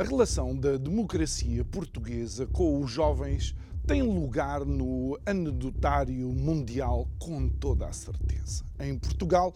A relação da democracia portuguesa com os jovens tem lugar no anedotário mundial com toda a certeza. Em Portugal,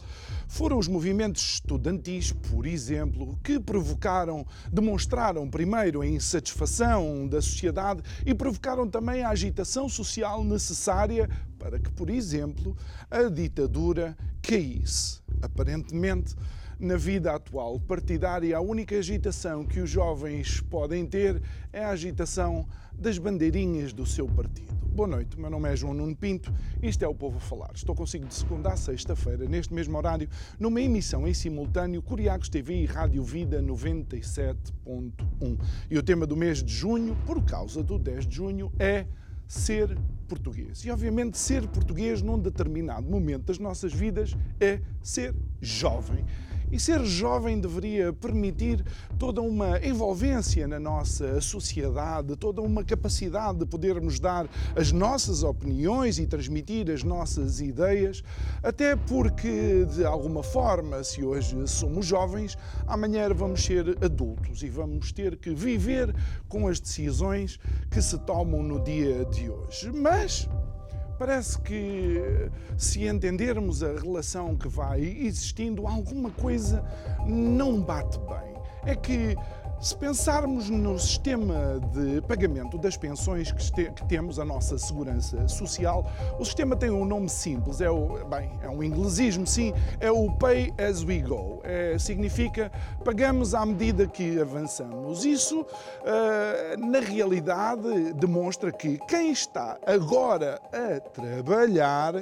foram os movimentos estudantis, por exemplo, que provocaram, demonstraram primeiro a insatisfação da sociedade e provocaram também a agitação social necessária para que, por exemplo, a ditadura caísse. Aparentemente, na vida atual partidária, a única agitação que os jovens podem ter é a agitação das bandeirinhas do seu partido. Boa noite, meu nome é João Nuno Pinto isto é o Povo a Falar. Estou consigo de segunda a sexta-feira, neste mesmo horário, numa emissão em simultâneo Curiacos TV e Rádio Vida 97.1. E o tema do mês de junho, por causa do 10 de junho, é ser português. E obviamente ser português num determinado momento das nossas vidas é ser jovem. E ser jovem deveria permitir toda uma envolvência na nossa sociedade, toda uma capacidade de podermos dar as nossas opiniões e transmitir as nossas ideias, até porque, de alguma forma, se hoje somos jovens, amanhã vamos ser adultos e vamos ter que viver com as decisões que se tomam no dia de hoje. Mas Parece que, se entendermos a relação que vai existindo, alguma coisa não bate bem. É que se pensarmos no sistema de pagamento das pensões que, que, temos, a nossa segurança social, o sistema tem um nome simples, é, o, bem, é um inglesismo, sim, é o Pay as we go. É, significa pagamos à medida que avançamos. Isso, uh, na realidade, demonstra que quem está agora a trabalhar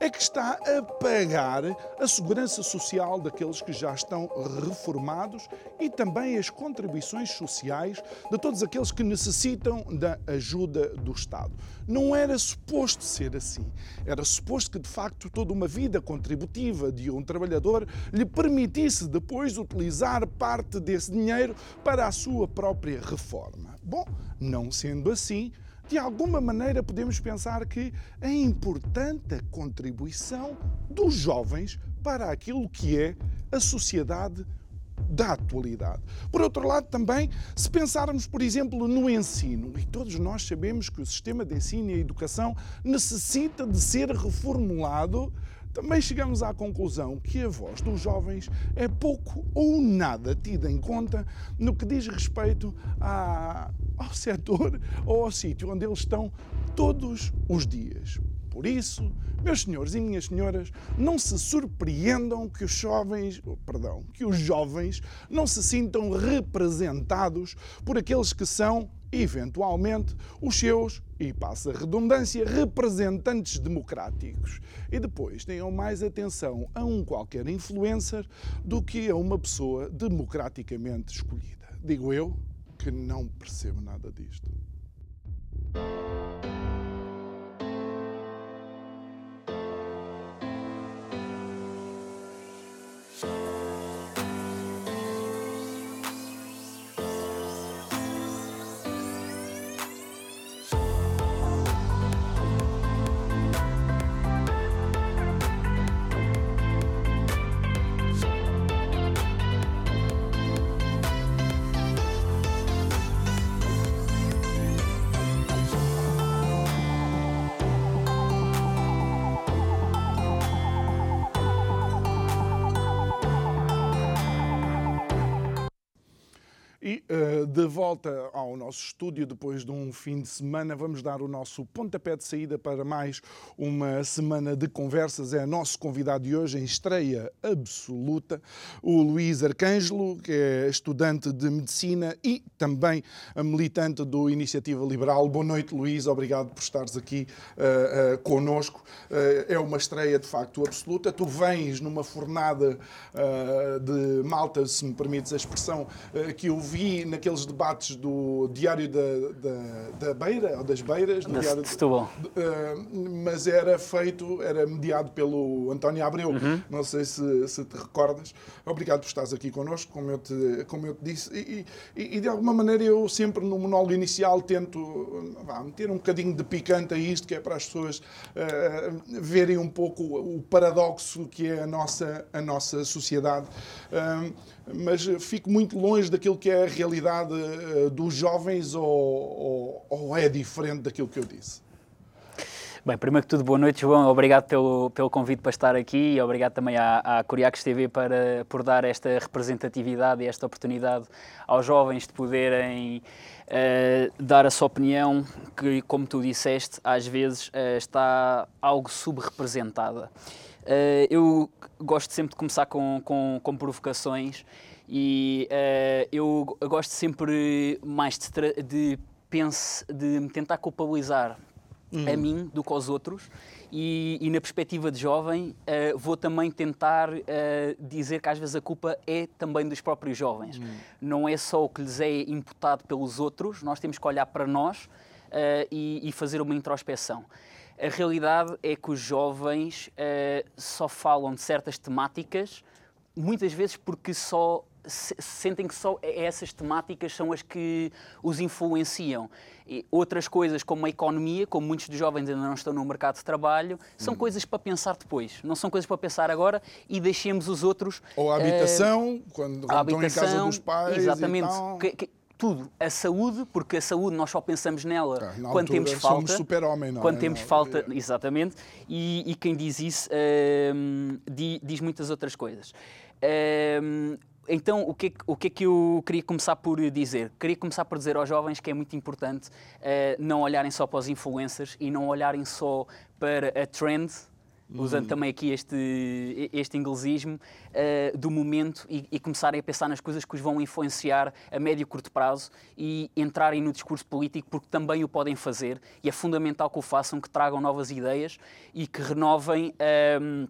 é que está a pagar a segurança social daqueles que já estão reformados e também as contribuições sociais de todos aqueles que necessitam da ajuda do Estado. Não era suposto ser assim. Era suposto que, de facto, toda uma vida contributiva de um trabalhador lhe permitisse depois utilizar parte desse dinheiro para a sua própria reforma. Bom, não sendo assim, de alguma maneira podemos pensar que é importante a contribuição dos jovens para aquilo que é a sociedade da atualidade. Por outro lado, também, se pensarmos, por exemplo, no ensino, e todos nós sabemos que o sistema de ensino e educação necessita de ser reformulado, também chegamos à conclusão que a voz dos jovens é pouco ou nada tida em conta no que diz respeito a, ao setor ou ao sítio onde eles estão todos os dias. Por isso, meus senhores e minhas senhoras, não se surpreendam que os jovens, perdão, que os jovens não se sintam representados por aqueles que são eventualmente, os seus, e passa a redundância, representantes democráticos. E depois tenham mais atenção a um qualquer influencer do que a uma pessoa democraticamente escolhida. Digo eu que não percebo nada disto. Volta ao nosso estúdio, depois de um fim de semana, vamos dar o nosso pontapé de saída para mais uma semana de conversas. É nosso convidado de hoje, em estreia absoluta, o Luís Arcângelo, que é estudante de medicina e também militante do Iniciativa Liberal. Boa noite, Luís. Obrigado por estares aqui uh, uh, conosco. Uh, é uma estreia de facto absoluta. Tu vens numa fornada uh, de malta, se me permites a expressão, que eu vi naqueles debates do Diário da, da, da Beira, ou das Beiras, do Diário de Setúbal. Uh, mas era feito, era mediado pelo António Abreu, uhum. não sei se, se, te recordas. Obrigado por estares aqui connosco, como eu te, como eu te disse. E, e, e de alguma maneira eu sempre no monólogo inicial tento vá, meter um bocadinho de picante a isto, que é para as pessoas uh, verem um pouco o paradoxo que é a nossa, a nossa sociedade. Uh, mas fico muito longe daquilo que é a realidade uh, dos jovens ou, ou, ou, é diferente daquilo que eu disse? Bem, primeiro que tudo, boa noite, João. Obrigado pelo, pelo convite para estar aqui e obrigado também à, à Curiacos TV para, por dar esta representatividade e esta oportunidade aos jovens de poderem uh, dar a sua opinião, que, como tu disseste, às vezes uh, está algo subrepresentada. Uh, eu gosto sempre de começar com, com, com provocações e uh, eu gosto sempre mais de, de, pense, de me tentar culpabilizar uhum. a mim do que aos outros e, e na perspectiva de jovem uh, vou também tentar dizer que às vezes a culpa é também dos próprios jovens. Uhum. Não é só o que lhes é imputado pelos outros, nós temos que olhar para nós e, e fazer uma introspeção. A realidade é que os jovens uh, só falam de certas temáticas, muitas vezes porque só se, sentem que só essas temáticas são as que os influenciam. E outras coisas, como a economia, como muitos dos jovens ainda não estão no mercado de trabalho, são hum. coisas para pensar depois, não são coisas para pensar agora e deixemos os outros. Ou a habitação, uh, quando, quando a habitação, estão em casa dos pais. Exatamente. Que, que, tudo. A saúde, porque a saúde nós só pensamos nela ah, quando temos falta. super-homem, não Quando é? temos não, falta, é. exatamente. E, e, quem diz isso uh, diz, diz, muitas outras coisas. Uh, então, o que, é que, o que é que eu queria começar por dizer? Queria começar por dizer aos jovens que é muito importante uh, não olharem só para os influencers e não olharem só para a trend usando uhum. também aqui este, este inglesismo, uh, do momento e, e, começarem a pensar nas coisas que os vão influenciar a médio e curto prazo e entrarem no discurso político, porque também o podem fazer e é fundamental que o façam, que tragam novas ideias e que renovem. Um, ehm,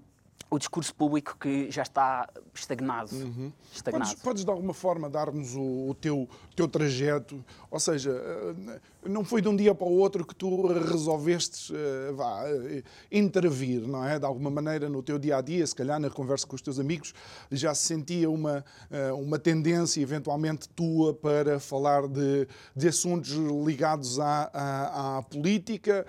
o discurso público que já está estagnado. Uhum. estagnado. Podes, podes, de alguma forma dar-nos o, o, teu, teu trajeto? Ou seja, eh, não foi de um dia para o outro que tu resolveste uh, vá, uh, intervir, não é? De alguma maneira no teu dia a dia, se calhar na conversa com os teus amigos, já se sentia uma, uh, uma tendência eventualmente tua para falar de, de assuntos ligados à, à, à política?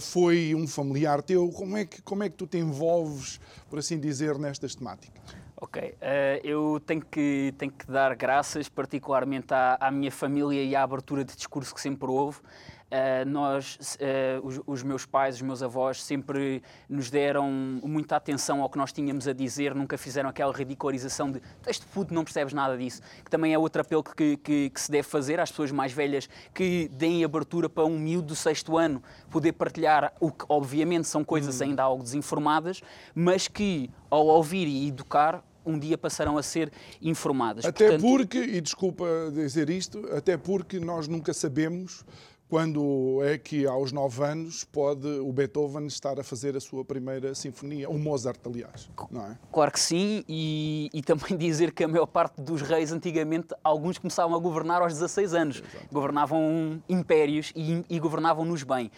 foi um familiar teu? Como é, que, como é que tu te envolves, por assim dizer, nestas temáticas? Ok, uh, eu tenho que, tenho que dar graças particularmente à, à, minha família e à abertura de discurso que sempre houve. Uh, nós, uh, os, os, meus pais, os meus avós, sempre nos deram muita atenção ao que nós tínhamos a dizer, nunca fizeram aquela ridicularização de este puto não percebes nada disso, que também é outro apelo que, que, que, se deve fazer às pessoas mais velhas que deem abertura para um miúdo do sexto ano poder partilhar o que, obviamente, são coisas hum. ainda algo desinformadas, mas que, ao ouvir e educar, um dia passarão a ser informadas. Até Portanto... porque, e desculpa dizer isto, até porque nós nunca sabemos quando é que aos nove anos pode o Beethoven estar a fazer a sua primeira sinfonia, o Mozart, aliás, não é? Claro que sim, e, e também dizer que a maior parte dos reis antigamente, alguns começavam a governar aos 16 anos, Exato. governavam impérios e, e governavam-nos bem.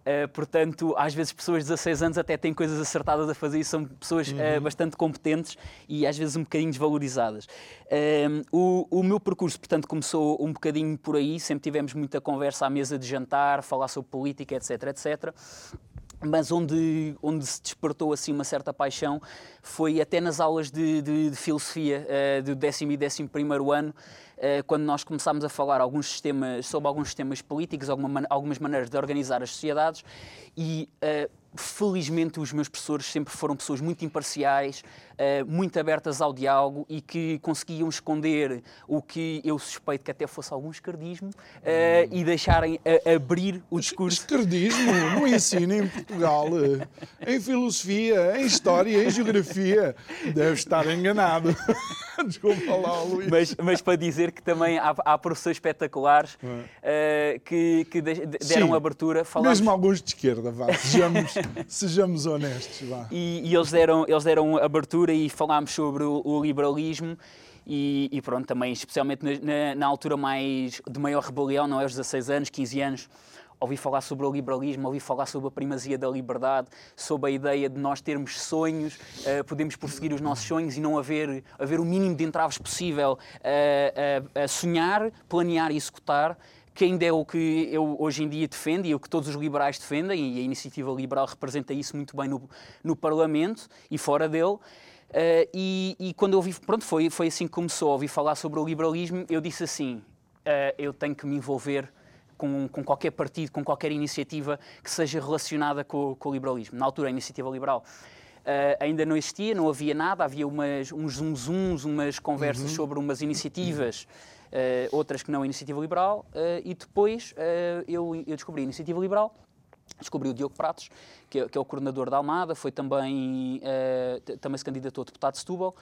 Uh, portanto, às vezes pessoas de 16 anos até têm coisas acertadas a fazer e são pessoas uhum. uh, bastante competentes e às vezes um bocadinho desvalorizadas. Uh, o, o, meu percurso, portanto, começou um bocadinho por aí, sempre tivemos muita conversa à mesa de jantar, falar sobre política, etc, etc mas onde, onde se despertou assim uma certa paixão foi até nas aulas de, de, de filosofia uh, do décimo e décimo primeiro ano, quando nós começámos a falar alguns sistemas, sobre alguns sistemas políticos, alguma, algumas maneiras de organizar as sociedades e uh, felizmente os meus professores sempre foram pessoas muito imparciais, muito abertas ao diálogo e que conseguiam esconder o que eu suspeito que até fosse algum esquerdismo hum. e deixarem abrir o discurso. Esquerdismo no ensino em Portugal, em filosofia, em história, em geografia, deve estar enganado. Desculpa lá, Luís. Mas, mas, para dizer que também há, há professores espetaculares uh, que, que, deram Sim, abertura. Falamos... Mesmo alguns de esquerda, vá, sejamos, sejamos honestos. Vá. E, e, eles, deram, eles deram abertura e falámos sobre o, o liberalismo. E, e, pronto, também, especialmente na, na, altura mais de maior rebelião, não é? Aos 16 anos, 15 anos, ouvi falar sobre o liberalismo, ouvi falar sobre a primazia da liberdade, sobre a ideia de nós termos sonhos, uh, podemos prosseguir os nossos sonhos e não haver, haver o mínimo de entraves possível uh, a sonhar, planear e executar que ainda é o que eu hoje em dia defendo e é o que todos os liberais defendem, e a iniciativa liberal representa isso muito bem no, no Parlamento e fora dele. Uh, e, e, quando eu ouvi, pronto, foi, foi assim que começou a ouvir falar sobre o liberalismo, eu disse assim: uh, eu tenho que me envolver com, com, qualquer partido, com qualquer iniciativa que seja relacionada com, com o liberalismo. Na altura, a iniciativa liberal Uh, ainda não existia, não havia nada, havia umas, uns zoom umas conversas uhum. sobre umas iniciativas, outras que não a iniciativa liberal, uh, e depois eu, eu, descobri a iniciativa liberal, descobri o Diogo Pratos, que é, que é o coordenador da Almada, foi também, também se candidatou a deputado de Setúbal,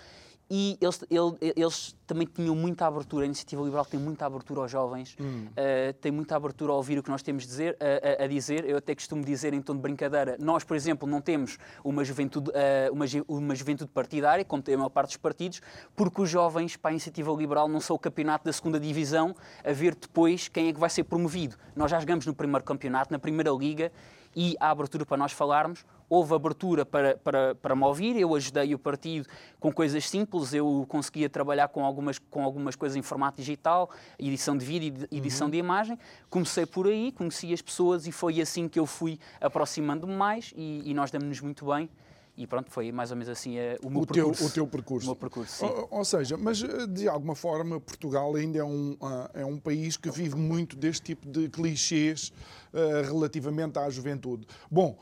e eles, ele, eles também tinham muita abertura, a Iniciativa Liberal tem muita abertura aos jovens, hum. uh, tem muita abertura a ouvir o que nós temos dizer, a, a, dizer. Eu até costumo dizer em tom de brincadeira, nós, por exemplo, não temos uma juventude, uh, uma, uma juventude partidária, como tem a maior parte dos partidos, porque os jovens para a Iniciativa Liberal não são o campeonato da segunda divisão, a ver depois quem é que vai ser promovido. Nós já jogamos no primeiro campeonato, na primeira liga, e há abertura para nós falarmos. Houve abertura para, para, para me ouvir, eu ajudei o partido com coisas simples, eu conseguia trabalhar com algumas, com algumas coisas em formato digital, edição de vídeo e edição uhum. de imagem. Comecei por aí, conheci as pessoas e foi assim que eu fui aproximando-me mais e, e nós damos-nos muito bem e pronto, foi mais ou menos assim uh, o meu o percurso. Teu, o teu percurso. O percurso ou, ou, seja, mas eh, de alguma forma Portugal ainda é um, uh, é um país que vive muito deste tipo de clichês uh, relativamente à juventude. Bom,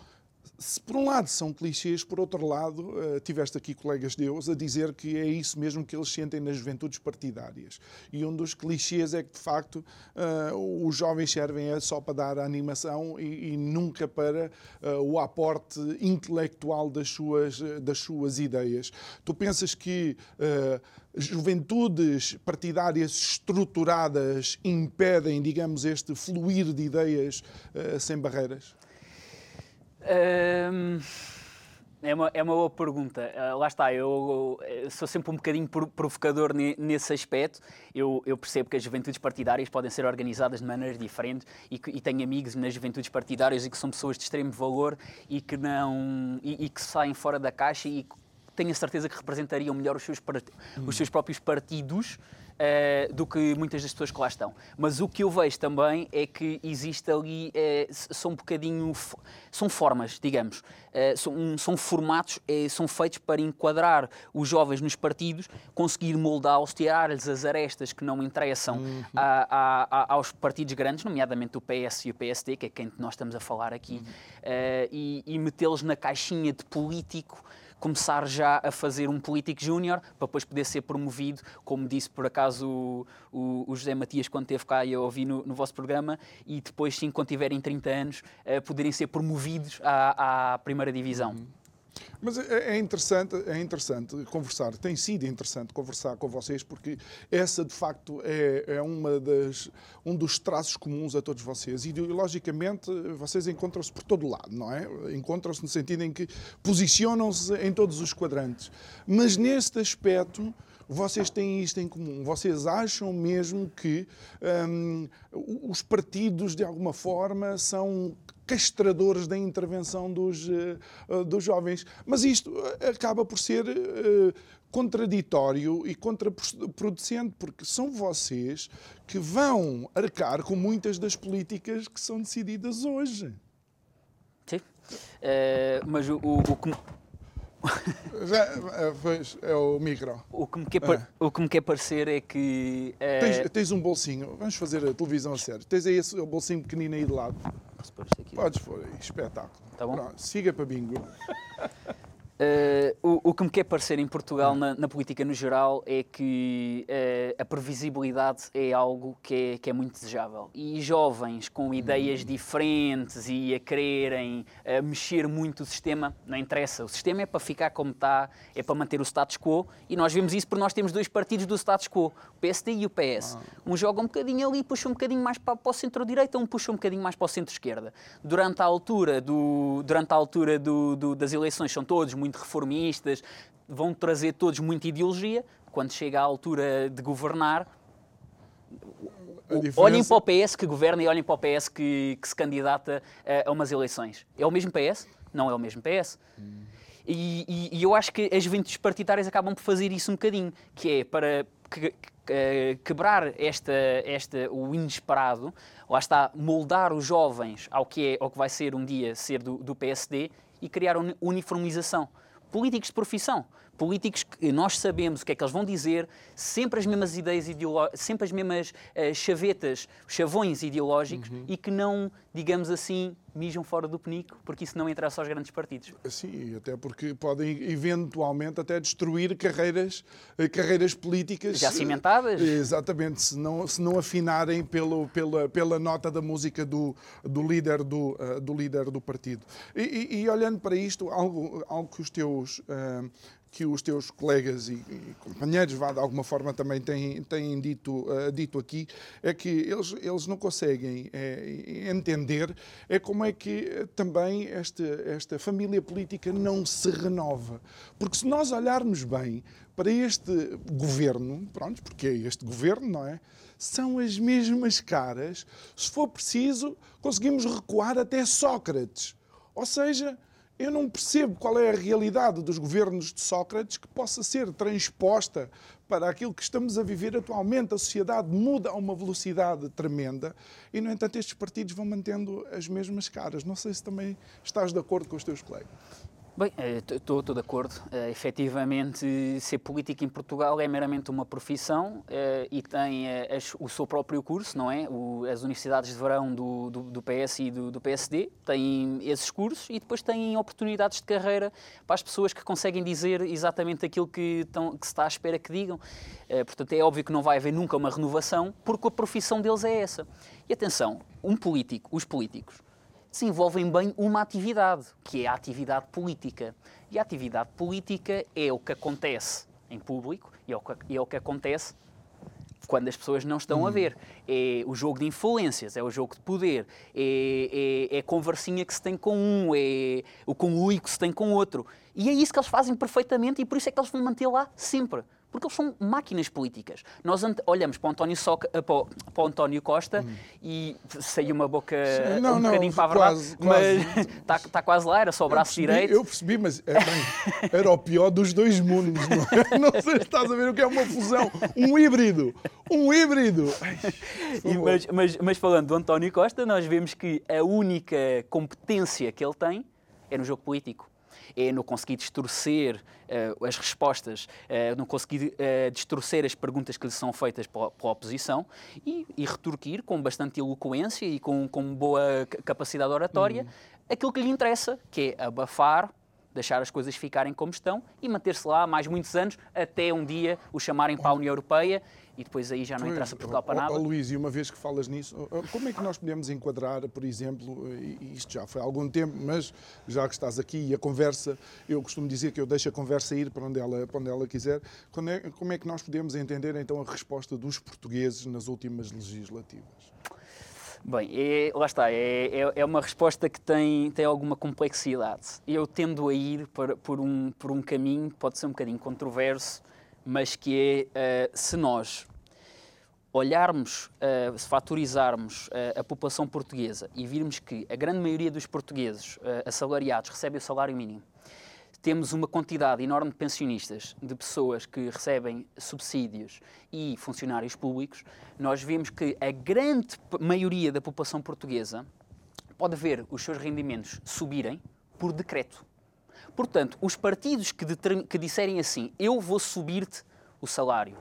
se por um lado são clichês, por outro lado, uh, tiveste aqui colegas deus a dizer que é isso mesmo que eles sentem nas juventudes partidárias. E um dos clichês é que, de facto, uh, os jovens servem só para dar animação e, nunca para uh, o aporte intelectual das suas, das suas ideias. Tu pensas que juventudes partidárias estruturadas impedem, digamos, este fluir de ideias sem barreiras? É, uma, é uma boa pergunta. Uh, lá está, eu, eu, sou sempre um bocadinho provocador nesse aspecto. Eu, eu, percebo que as juventudes partidárias podem ser organizadas de maneiras diferentes e, que, e tenho amigos nas juventudes partidárias e que são pessoas de extremo valor e que, não, e, e que saem fora da caixa e tenho a certeza que representariam melhor os seus, os seus próprios partidos uh, do que muitas das pessoas que lá estão. Mas o que eu vejo também é que existe ali, uh, são um bocadinho, são formas, digamos, uh, são, são formatos, são feitos para enquadrar os jovens nos partidos, conseguir moldá-los, tirar-lhes as arestas que não interessam uhum. a, a, a, aos partidos grandes, nomeadamente o PS e o PSD, que é quem nós estamos a falar aqui, uhum. e, e metê-los na caixinha de político começar já a fazer um político júnior para depois poder ser promovido, como disse por acaso o, o, José Matias quando esteve cá e eu ouvi no, no, vosso programa, e depois sim, quando tiverem 30 anos, uh, poderem ser promovidos à, à primeira divisão. Uhum. Mas é, é interessante, é interessante conversar, tem sido interessante conversar com vocês, porque essa de facto é, é uma das, um dos traços comuns a todos vocês. Ideologicamente, vocês encontram-se por todo lado, não é? Encontram-se no sentido em que posicionam-se em todos os quadrantes. Mas neste aspecto, vocês têm isto em comum. Vocês acham mesmo que hum, os partidos, de alguma forma, são castradores da intervenção dos, uh, dos jovens. Mas isto eh, acaba por ser uh, contraditório e contraproducente, porque são vocês que vão arcar com muitas das políticas que são decididas hoje. Sim, uh, mas o, o, o que... Já, pois, é o micro. O que me quer, é. o que me quer parecer é que. Tens, tens, um bolsinho, vamos fazer a televisão a sério. Tens aí esse bolsinho pequenino aí de lado. Posso pôr isto aqui? Podes pôr aí, espetáculo. Tá bom? Pronto, siga para bingo. Uh, o, o, que me quer parecer em Portugal, na, na política no geral, é que uh, a previsibilidade é algo que é, que é, muito desejável. E jovens com ideias hum. diferentes e a quererem uh, mexer muito o sistema, não interessa. O sistema é para ficar como está, é para manter o status quo. E nós vemos isso porque nós temos dois partidos do status quo, o PSD e o PS. Ah. Um joga um bocadinho ali, puxa um bocadinho mais para, para o centro-direita, um puxa um bocadinho mais para o centro-esquerda. Durante a altura, do, durante a altura do, do, das eleições, são todos muito muito reformistas, vão trazer todos muita ideologia. Quando chega à altura de governar, diferença... olhem para o PS que governa e olhem para o PS que, que se candidata a, a, umas eleições. É o mesmo PS? Não é o mesmo PS. Hum. E, e, e, eu acho que as juventudes partidárias acabam por fazer isso um bocadinho, que é para que, que, quebrar esta, esta, o inesperado, lá está, moldar os jovens ao que, é, ao que vai ser um dia ser do, do PSD e criar uniformização. Políticos de profissão, políticos que nós sabemos o que é que eles vão dizer, sempre as mesmas ideias ideológicas, sempre as mesmas uh, chavetas, chavões ideológicos uhum. e que não, digamos assim, mijam fora do penico, porque isso não interessa aos grandes partidos. Sim, até porque podem eventualmente até destruir carreiras, eh, carreiras políticas. Já cimentadas? Exatamente, se não, se não afinarem pelo, pela, pela nota da música do, do, líder, do, do líder do partido. E, e, e, olhando para isto, algo, algo que os teus. Uh, que os teus colegas e, e, companheiros, vá, de alguma forma, também têm, têm dito, uh, dito aqui, é que eles, eles não conseguem é, entender é como é que também esta, esta família política não se renova. Porque se nós olharmos bem para este governo, pronto, porque é este governo, não é? São as mesmas caras. Se for preciso, conseguimos recuar até Sócrates. Ou seja, eu não percebo qual é a realidade dos governos de Sócrates que possa ser transposta para aquilo que estamos a viver atualmente. A sociedade muda a uma velocidade tremenda e, no entanto, estes partidos vão mantendo as mesmas caras. Não sei se também estás de acordo com os teus colegas. Bem, estou de acordo. Uh, efetivamente, ser político em Portugal é meramente uma profissão uh, e tem uh, as, o seu próprio curso, não é? O, as universidades de verão do, do, do PS e do, do, PSD têm esses cursos e depois têm oportunidades de carreira para as pessoas que conseguem dizer exatamente aquilo que, que se está à espera que digam. portanto, é óbvio que não vai haver nunca uma renovação porque a profissão deles é essa. E atenção, um político, os políticos, desenvolvem bem uma atividade, que é a atividade política. E a atividade política é o que acontece em público e é o que, é o que acontece quando as pessoas não estão hum. a ver. É o jogo de influências, é o jogo de poder, é, é, é a conversinha que se tem com um, é o conluio que se tem com outro. E é isso que eles fazem perfeitamente e por isso é que eles vão manter lá sempre porque eles são máquinas políticas. Nós olhamos para o António, Soca, eh, para o, para o António Costa hum. e saiu uma boca não, um não, bocadinho para a verdade, quase, mas está, está quase lá, era só o braço percebi, direito. Eu percebi, mas é, bem, era o pior dos dois mundos. Não, é? não, sei se estás a ver o que é uma fusão, um híbrido, um híbrido. Ai, mas, mas, mas falando do António Costa, nós vemos que a única competência que ele tem é no jogo político é no conseguir distorcer uh, as respostas, uh, no conseguir uh, distorcer as perguntas que lhe são feitas pela, pela oposição e, e, retorquir com bastante eloquência e com, com boa capacidade oratória uhum. aquilo que lhe interessa, que é abafar deixar as coisas ficarem como estão e manter-se lá mais muitos anos até um dia o chamarem para a União Europeia e depois aí já não interessa Portugal para nada. Oh, Luís, e uma vez que falas nisso, como é que nós podemos enquadrar, por exemplo, isto já foi há algum tempo, mas já que estás aqui e a conversa, eu costumo dizer que eu deixo a conversa ir para onde ela, para onde ela quiser, é, como é que nós podemos entender então a resposta dos portugueses nas últimas legislativas? Bem, é, lá está, é, é, é, uma resposta que tem, tem alguma complexidade. Eu tendo a ir por, por, um, por um caminho que pode ser um bocadinho controverso, mas que é, uh, se nós olharmos, uh, se fatorizarmos uh, a população portuguesa e virmos que a grande maioria dos portugueses assalariados recebe o salário mínimo, temos uma quantidade enorme de pensionistas, de pessoas que recebem subsídios e funcionários públicos, nós vemos que a grande maioria da população portuguesa pode ver os seus rendimentos subirem por decreto. Portanto, os partidos que, que disserem assim, eu vou subir-te o salário,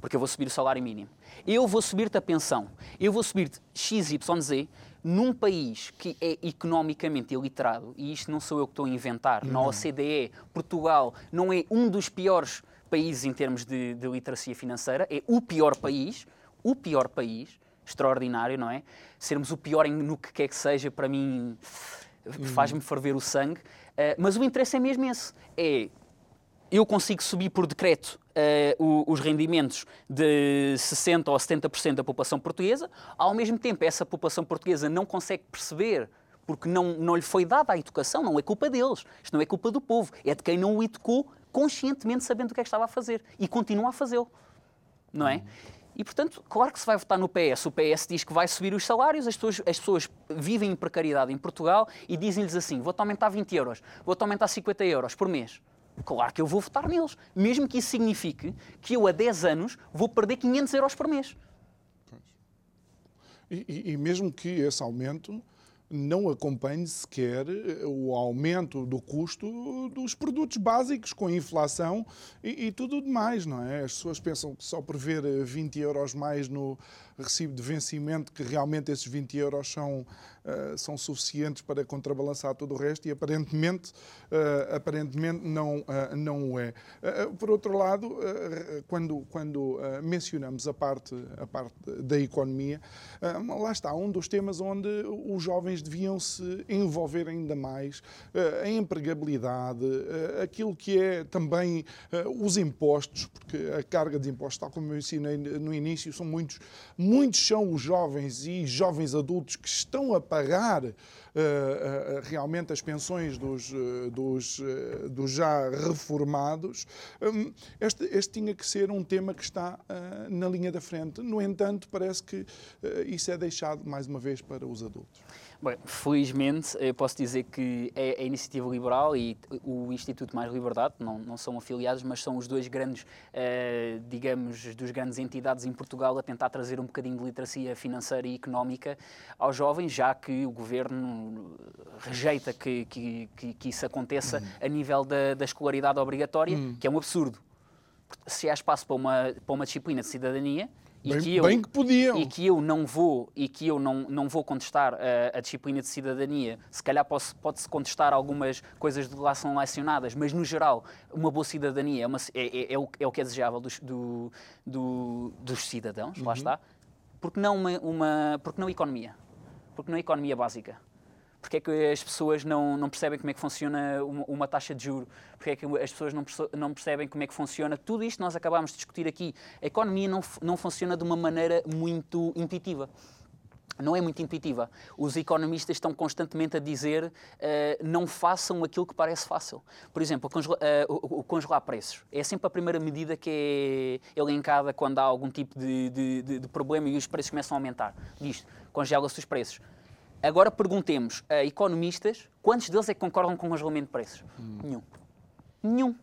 porque eu vou subir o salário mínimo. Eu vou subir-te a pensão. Eu vou subir-te XYZ num país que é economicamente iliterado, e isto não sou eu que estou a inventar, não. na OCDE, Portugal não é um dos piores países em termos de, de literacia financeira, é o pior país, o pior país, extraordinário, não é? Sermos o pior em, no que quer que seja, para mim, faz-me ferver o sangue. Uh, mas o interesse é mesmo esse. É, eu consigo subir por decreto uh, os rendimentos de 60% ou 70% da população portuguesa, ao mesmo tempo essa população portuguesa não consegue perceber porque não, não lhe foi dada a educação, não é culpa deles, isto não é culpa do povo, é de quem não o educou conscientemente sabendo o que é que estava a fazer e continua a fazê-lo, não é? E, portanto, claro que se vai votar no PS. O PS diz que vai subir os salários, as pessoas, as pessoas vivem em precariedade em Portugal e dizem-lhes assim: vou-te aumentar 20 euros, vou-te aumentar 50 euros por mês. Claro que eu vou votar neles, mesmo que isso signifique que eu, a 10 anos, vou perder 500 euros por mês. E, e, e mesmo que esse aumento não acompanhe sequer eh, o aumento do custo dos produtos básicos com inflação e, e tudo demais, não é? As pessoas pensam que só por ver 20 euros mais no recibo de vencimento, que realmente esses 20 euros são eh, são suficientes para contrabalançar todo o resto e aparentemente, uh, aparentemente não, uh, não o é. por outro lado, quando, quando mencionamos a parte, a parte da economia, lá está um dos temas onde os jovens deviam se envolver ainda mais, a empregabilidade, aquilo que é também os impostos, porque a carga de impostos, tal como eu ensinei no início, são muitos, muitos são os jovens e jovens adultos que estão a pagar uh, uh, realmente as pensões dos, dos, dos, já reformados, um, este, este, tinha que ser um tema que está na linha da frente. No entanto, parece que isso é deixado mais uma vez para os adultos. Bem, felizmente, eu posso dizer que é a Iniciativa Liberal e o Instituto Mais Liberdade, não, não são afiliados, mas são os dois grandes, eh, digamos, dos grandes entidades em Portugal a tentar trazer um bocadinho de literacia financeira e económica aos jovens, já que o governo rejeita que, que, que, que isso aconteça uhum. a nível da, da escolaridade obrigatória, uhum. que é um absurdo. Se há espaço para uma, para uma disciplina de cidadania, e bem, que eu, bem que podiam. E que eu não vou, e que eu não, não vou contestar a, a disciplina de cidadania. Se calhar pode-se contestar algumas coisas de lá são lecionadas, mas no geral, uma boa cidadania é, uma, é, é, é, o, é o, que é desejável dos, do, do, dos cidadãos, uhum. lá está. Porque não uma, uma, porque não economia? Porque não economia básica? Porque é que as pessoas não, não percebem como é que funciona uma, uma taxa de juro? Porque é que as pessoas não, não percebem como é que funciona? Tudo isto nós acabámos de discutir aqui. A economia não, não funciona de uma maneira muito intuitiva não é muito intuitiva. Os economistas estão constantemente a dizer uh, não façam aquilo que parece fácil. Por exemplo, congela, uh, o, o, congelar preços. É sempre a primeira medida que é elencada quando há algum tipo de, de, de, de problema e os preços começam a aumentar. Diz, congela-se os preços. Agora perguntemos a economistas quantos deles é que concordam com o congelamento de preços? Hum. Nenhum. Nenhum.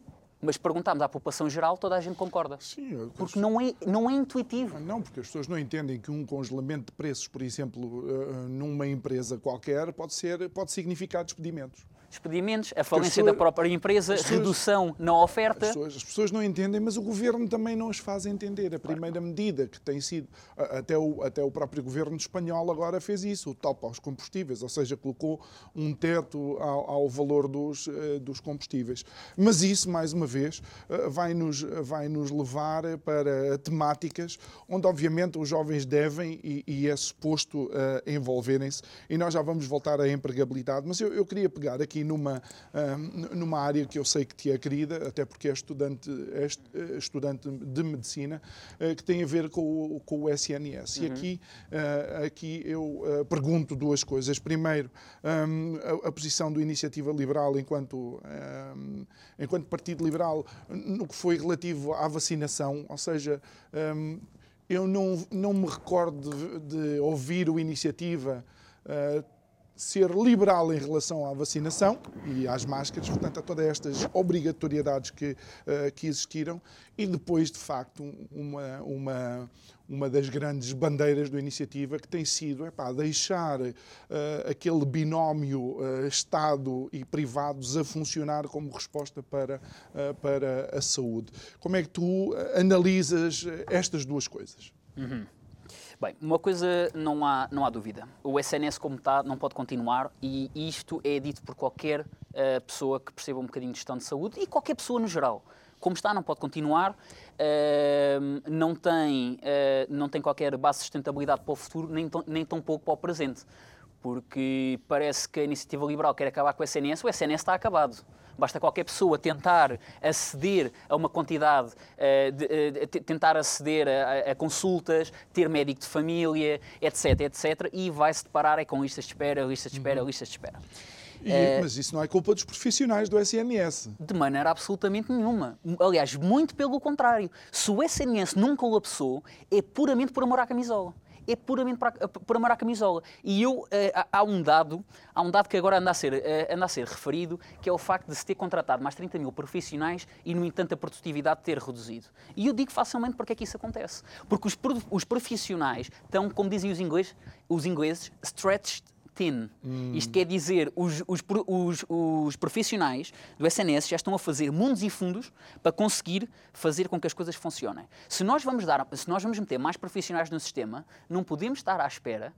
Mas perguntámos à população geral, toda a gente concorda. Sim, porque não é, não é intuitivo. Não, porque as pessoas não entendem que um congelamento de preços, por exemplo, eh, numa empresa qualquer, pode, ser, pode significar despedimentos despedimentos, a falência pessoas, da própria empresa, pessoas, redução na oferta. As pessoas, as pessoas, não entendem, mas o governo também não as faz entender. A primeira claro. medida que tem sido, até o, até o próprio governo espanhol agora fez isso, o top aos combustíveis, ou seja, colocou um teto ao, ao valor dos, eh, dos combustíveis. Mas isso, mais uma vez, eh, vai nos, vai nos levar para temáticas onde, obviamente, os jovens devem e, e é suposto uh, envolverem-se. E nós já vamos voltar à empregabilidade, mas eu, eu queria pegar aqui numa, numa área que eu sei que te é querida, até porque é estudante, é eh, estudante de medicina, eh, que tem a ver com o, com o SNS. Uhum. E aqui, eh, aqui eu pergunto duas coisas. Primeiro, a, a posição do Iniciativa Liberal enquanto, enquanto Partido Liberal no que foi relativo à vacinação, ou seja, eu não, não me recordo de, de ouvir o Iniciativa uh, ser liberal em relação à vacinação e às máscaras, portanto, a todas estas obrigatoriedades que, uh, que existiram, e depois, de facto, uma, uma, uma das grandes bandeiras da iniciativa, que tem sido epá, deixar uh, aquele binómio uh, Estado e privados a funcionar como resposta para, para a saúde. Como é que tu analisas estas duas coisas? Uhum. Bem, uma coisa não há, não há dúvida. O SNS como está não pode continuar e isto é dito por qualquer uh, pessoa que perceba um bocadinho de gestão de saúde e qualquer pessoa no geral. Como está, não pode continuar, uh, não, tem, uh, não tem qualquer base de sustentabilidade para o futuro, nem, nem tão pouco para o presente. Porque parece que a iniciativa liberal quer acabar com o SNS, o SNS está acabado. Basta qualquer pessoa tentar aceder a uma quantidade, uh, de, uh, tentar aceder a, a, consultas, ter médico de família, etc, etc, e vai-se deparar é com listas de espera, listas de espera, uhum. listas de espera. E, uh, mas isso não é culpa dos profissionais do SNS. De maneira absolutamente nenhuma. Aliás, muito pelo contrário. Se o SNS não colapsou, é puramente por amor à camisola é puramente para, por amar à camisola. E eu, eh, há um dado, há um dado que agora anda a, ser, eh, anda a ser referido, que é o facto de se ter contratado mais 30 mil profissionais e, no entanto, a produtividade ter reduzido. E eu digo facilmente porque é que isso acontece. Porque os, os profissionais estão, como dizem os ingleses, os ingleses stretched Hum. Isto quer dizer, os, os, os, os, profissionais do SNS já estão a fazer mundos e fundos para conseguir fazer com que as coisas funcionem. Se nós vamos, dar, se nós vamos meter mais profissionais no sistema, não podemos estar à espera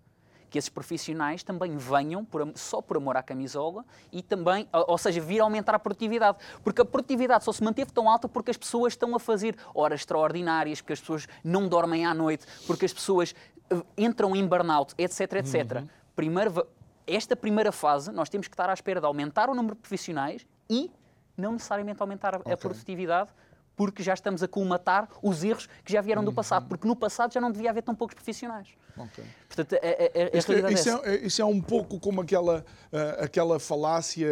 que esses profissionais também venham por, só por amor à camisola e também, ou seja, vir aumentar a produtividade. Porque a produtividade só se manteve tão alta porque as pessoas estão a fazer horas extraordinárias, porque as pessoas não dormem à noite, porque as pessoas eh, entram em burnout, etc, etc. Uhum primeiro, esta primeira fase, nós temos que estar à espera de aumentar o número de profissionais e não necessariamente aumentar a, okay. a produtividade, porque já estamos a colmatar os erros que já vieram do passado, uhum. porque no passado já não devia haver tão poucos profissionais. Okay. Portanto, a, a, a isso, é, isso, é, isso, é, um pouco como aquela, uh, aquela falácia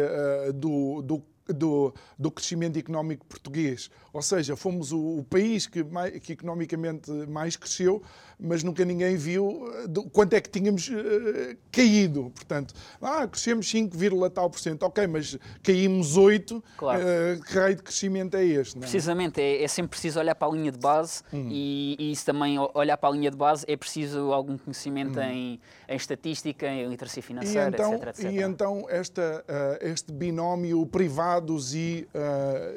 uh, do, do do, do, crescimento económico português. Ou seja, fomos o, o país que, mais, que, economicamente mais cresceu, mas nunca ninguém viu eh, do, quanto é que tínhamos uh, caído. Portanto, ah, crescemos 5, tal por cento. Ok, mas caímos 8. Claro. Uh, que raio de crescimento é este? É? Precisamente, é, é, sempre preciso olhar para a linha de base hum. e, e, isso também, olhar para a linha de base, é preciso algum conhecimento hum. em, em, estatística, em literacia financeira, e então, etc, etc. E então esta, uh, este binómio privados e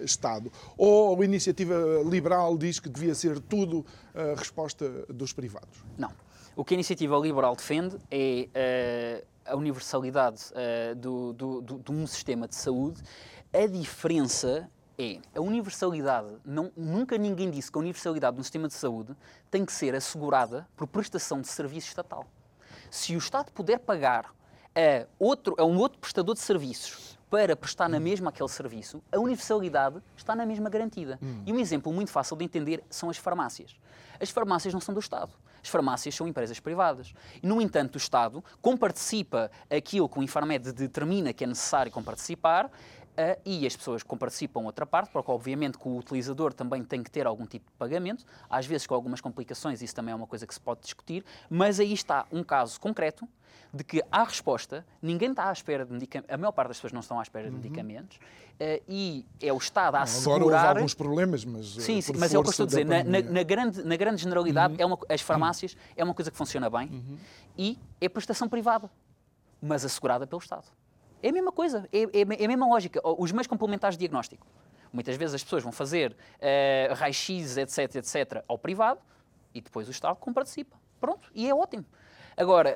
Estado. Ou a iniciativa liberal diz que devia ser tudo a resposta dos privados. Não. O que a iniciativa liberal defende é uh, a universalidade uh, do, do, do, de um sistema de saúde. A diferença é a universalidade. Não, nunca ninguém disse que a universalidade de um sistema de saúde tem que ser assegurada por prestação de serviço estatal. Se o Estado puder pagar a, outro, a um outro prestador de serviços para prestar na mesma aquele serviço, a universalidade está na mesma garantida. Hum. E um exemplo muito fácil de entender são as farmácias. As farmácias não são do Estado. As farmácias são empresas privadas. No entanto, o Estado, como participa aquilo que o Infarmed determina que é necessário com participar, Uh, e as pessoas que participam outra parte, porque obviamente que o utilizador também tem que ter algum tipo de pagamento, às vezes com algumas complicações, isso também é uma coisa que se pode discutir, mas aí está um caso concreto de que há resposta, ninguém está à espera de medicamentos, a maior parte das pessoas não estão à espera de uhum. medicamentos, uh, e é o Estado a assegurar... Agora houve alguns problemas, mas... Eh, sim, sim mas é o que eu estou a dizer, na, na, na, grande, na grande generalidade, uhum. é uma, as farmácias uhum. é uma coisa que funciona bem, uhum. e é prestação privada, mas assegurada pelo Estado. É a mesma coisa, é, é, é a mesma lógica. Os meios complementares de diagnóstico. Muitas vezes as pessoas vão fazer uh, raio-x, etc, etc, ao privado e depois o Estado participa. Pronto, e é ótimo. Agora,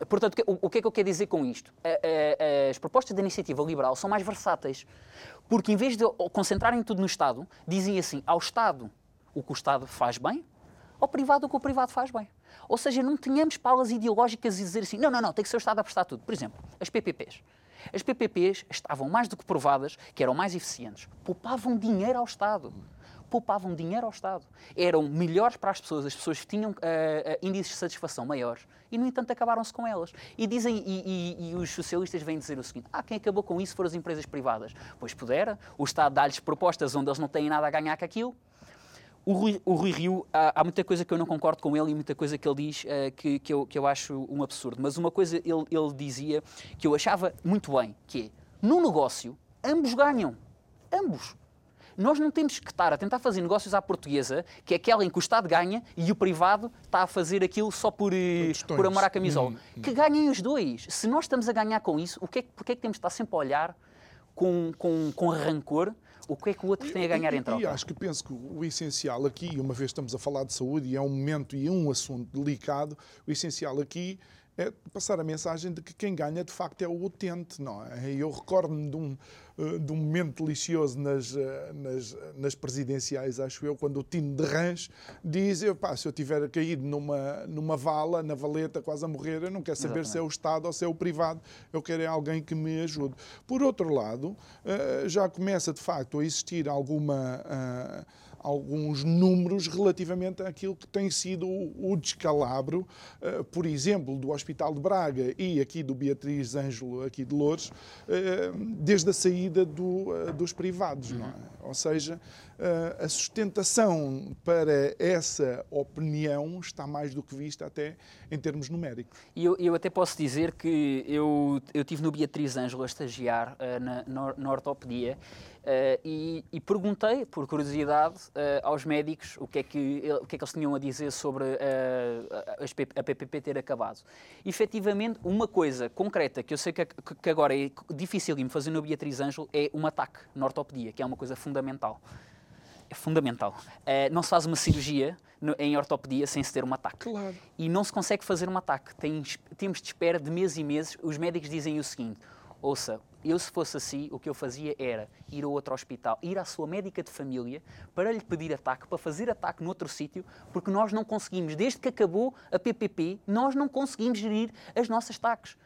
uh, portanto, o, o, que é que eu quero dizer com isto? Uh, as propostas da iniciativa liberal são mais versáteis, porque em vez de concentrarem tudo no Estado, dizem assim, ao Estado o que o Estado faz bem, ao privado o que o privado faz bem. Ou seja, não tenhamos palas ideológicas e dizer assim, não, não, não, tem que ser o Estado a prestar tudo. Por exemplo, as PPPs. As PPPs estavam mais do que provadas que eram mais eficientes. Poupavam dinheiro ao Estado. Poupavam dinheiro ao Estado. Eram melhores para as pessoas, as pessoas tinham uh, índices de satisfação maiores e, no entanto, acabaram-se com elas. E dizem, e, e, e, os socialistas vêm dizer o seguinte: ah, quem acabou com isso foram as empresas privadas. Pois pudera, o Estado dá-lhes propostas onde eles não têm nada a ganhar com aquilo o Rui, o Rui Rio, há, há, muita coisa que eu não concordo com ele e muita coisa que ele diz uh, que, que, eu, que eu acho um absurdo. Mas uma coisa ele, ele dizia que eu achava muito bem, que é, no negócio, ambos ganham. Ambos. Nós não temos que estar a tentar fazer negócios à portuguesa, que é aquela em que o Estado ganha e o privado está a fazer aquilo só por, eh, por amor à camisola. Hum, hum. Que ganhem os dois. Se nós estamos a ganhar com isso, o que é, porque é que temos de estar sempre a olhar com, com, com rancor o que é que o outro tem a ganhar em troca? E acho que penso que o essencial aqui, uma vez estamos a falar de saúde e é um momento e é um assunto delicado, o essencial aqui é passar a mensagem de que quem ganha de facto é o utente, não é? Eu recordo-me de um, eh, de um momento delicioso nas, eh, nas, nas presidenciais, acho eu, quando o Tino de Rãs diz: pá, se eu tiver caído numa, numa vala, na valeta, quase a morrer, eu não quero saber Exatamente. se é o Estado ou se é o privado, eu quero é alguém que me ajude. Por outro lado, eh, já começa de facto a existir alguma alguns números relativamente àquilo que tem sido o, descalabro, uh, por exemplo, do Hospital de Braga e aqui do Beatriz Ângelo, aqui de Lourdes, uh, desde a saída do, uh, dos privados. Não é? Ou seja, a sustentação para essa opinião está mais do que vista até em termos numéricos. E eu, eu até posso dizer que eu, eu tive no Beatriz Ângelo a estagiar na, na, na ortopedia Uh, e, e, perguntei, por curiosidade, uh, aos médicos o que, é que, o que é que eles tinham a dizer sobre uh, a, a PPP ter acabado. E, efetivamente, uma coisa concreta que eu sei que, que agora é difícil de me fazer no Beatriz Ângelo é um ataque na ortopedia, que é uma coisa fundamental. É fundamental. não se faz uma cirurgia no, em ortopedia sem se ter um ataque. Claro. E não se consegue fazer um ataque. Tem, temos de espera de meses e meses. Os médicos dizem o seguinte: ouça, eu, se fosse assim, o que eu fazia era ir a outro hospital, ir à sua médica de família para lhe pedir ataque, para fazer ataque noutro sítio, porque nós não conseguimos, desde que acabou a PPP, nós não conseguimos gerir as nossas taxas.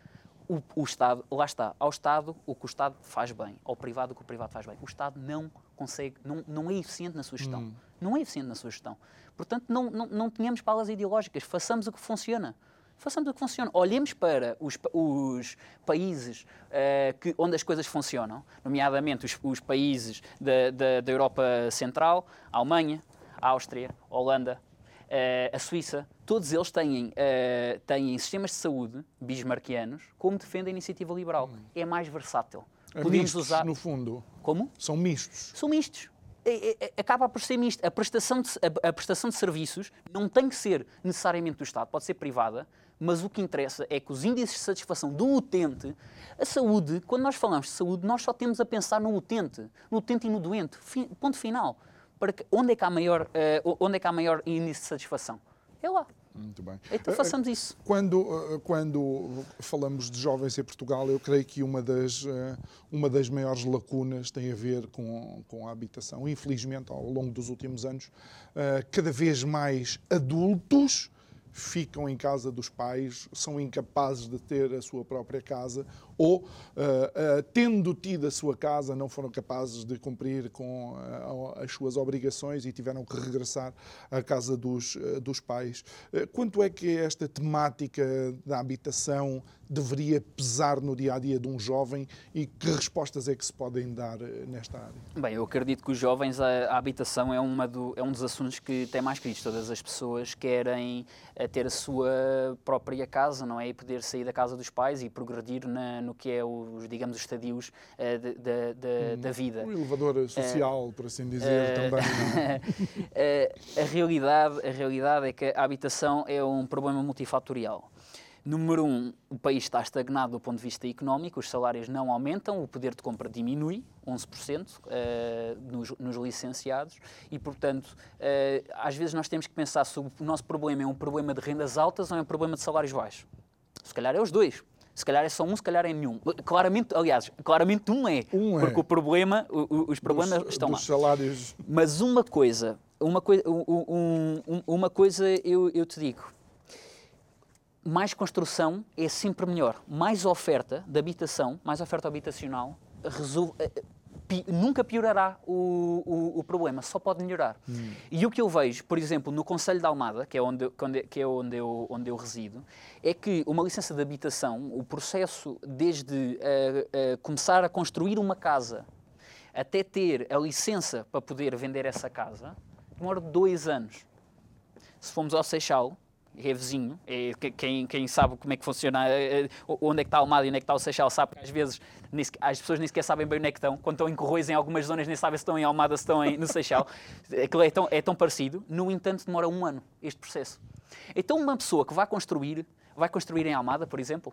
O, o, Estado, lá está, ao Estado o que o Estado faz bem, ao privado o que o privado faz bem. O Estado não consegue, não, não é eficiente na sua gestão. Hum. Não é eficiente na sua gestão. Portanto, não, não, não tenhamos palas ideológicas, façamos o que funciona façamos o que funciona. Olhemos para os, os países uh, que, onde as coisas funcionam, nomeadamente os, os países da, da, da, Europa Central, a Alemanha, a Áustria, a Holanda, uh, a Suíça, todos eles têm, uh, têm sistemas de saúde bismarquianos como defende a iniciativa liberal. Hum. É mais versátil. É Podemos mistos, usar. no fundo. Como? São mistos. São mistos. É, é, é, acaba por ser misto. A prestação, de, a, a, prestação de serviços não tem que ser necessariamente do Estado, pode ser privada, mas o que interessa é que os índices de satisfação do utente, a saúde, quando nós falamos de saúde, nós só temos a pensar no utente, no utente e no doente. Fim, ponto final. Para que, onde, é que há maior, uh, onde é que há maior índice de satisfação? É lá. Muito bem. Então façamos isso. Quando, eh, quando falamos de jovens em Portugal, eu creio que uma das, eh, uma das maiores lacunas tem a ver com, com a habitação. Infelizmente, ao longo dos últimos anos, cada vez mais adultos ficam em casa dos pais, são incapazes de ter a sua própria casa ou, uh, uh, tendo tido a sua casa, não foram capazes de cumprir com uh, as suas obrigações e tiveram que regressar à casa dos, dos pais. quanto é que esta temática da habitação deveria pesar no dia a dia de um jovem e que respostas é que se podem dar nesta área? Bem, eu acredito que os jovens, a, a habitação é, uma do, é um dos assuntos que tem mais críticos. Todas as pessoas querem ter a sua própria casa, não é? E poder sair da casa dos pais e progredir na, no no que é os, digamos, os estadios uh, de, de, de, hum, da vida. O elevador social, uh, por assim dizer, uh, também. a, realidade, a realidade é que a habitação é um problema multifatorial. Número um, o país está estagnado do ponto de vista económico, os salários não aumentam, o poder de compra diminui, 11% uh, nos, nos, licenciados, e, portanto, uh, às vezes nós temos que pensar se o nosso problema é um problema de rendas altas ou é um problema de salários baixos. Se calhar é os dois. Se calhar é só um, se calhar é nenhum. Claramente, aliás, claramente um é. Um porque é. o problema, os problemas dos, estão dos lá. salários. Mas uma coisa, uma, coi um, um, uma coisa eu, eu te digo. Mais construção é sempre melhor. Mais oferta de habitação, mais oferta habitacional, resolve, eh, nunca piorará o, o, o, problema, só pode melhorar. Hum. E o que eu vejo, por exemplo, no Conselho de Almada, que é, onde, que é onde, eu, onde eu resido, é que uma licença de habitação, o processo desde uh, uh, começar a construir uma casa até ter a licença para poder vender essa casa, demora dois anos. Se formos ao Seixal, vizinho, é, quem, quem sabe como é que funciona, é, onde é que está a Almada e onde é que está o Seixal, sabe que às vezes as pessoas nem sequer sabem bem onde é que estão. Quando estão em Corroios, em algumas zonas, nem sabem se estão em Almada, se estão em, no Seixal. Aquilo é tão, é tão parecido. No entanto, demora um ano este processo. Então, uma pessoa que vai construir, vai construir em Almada, por exemplo?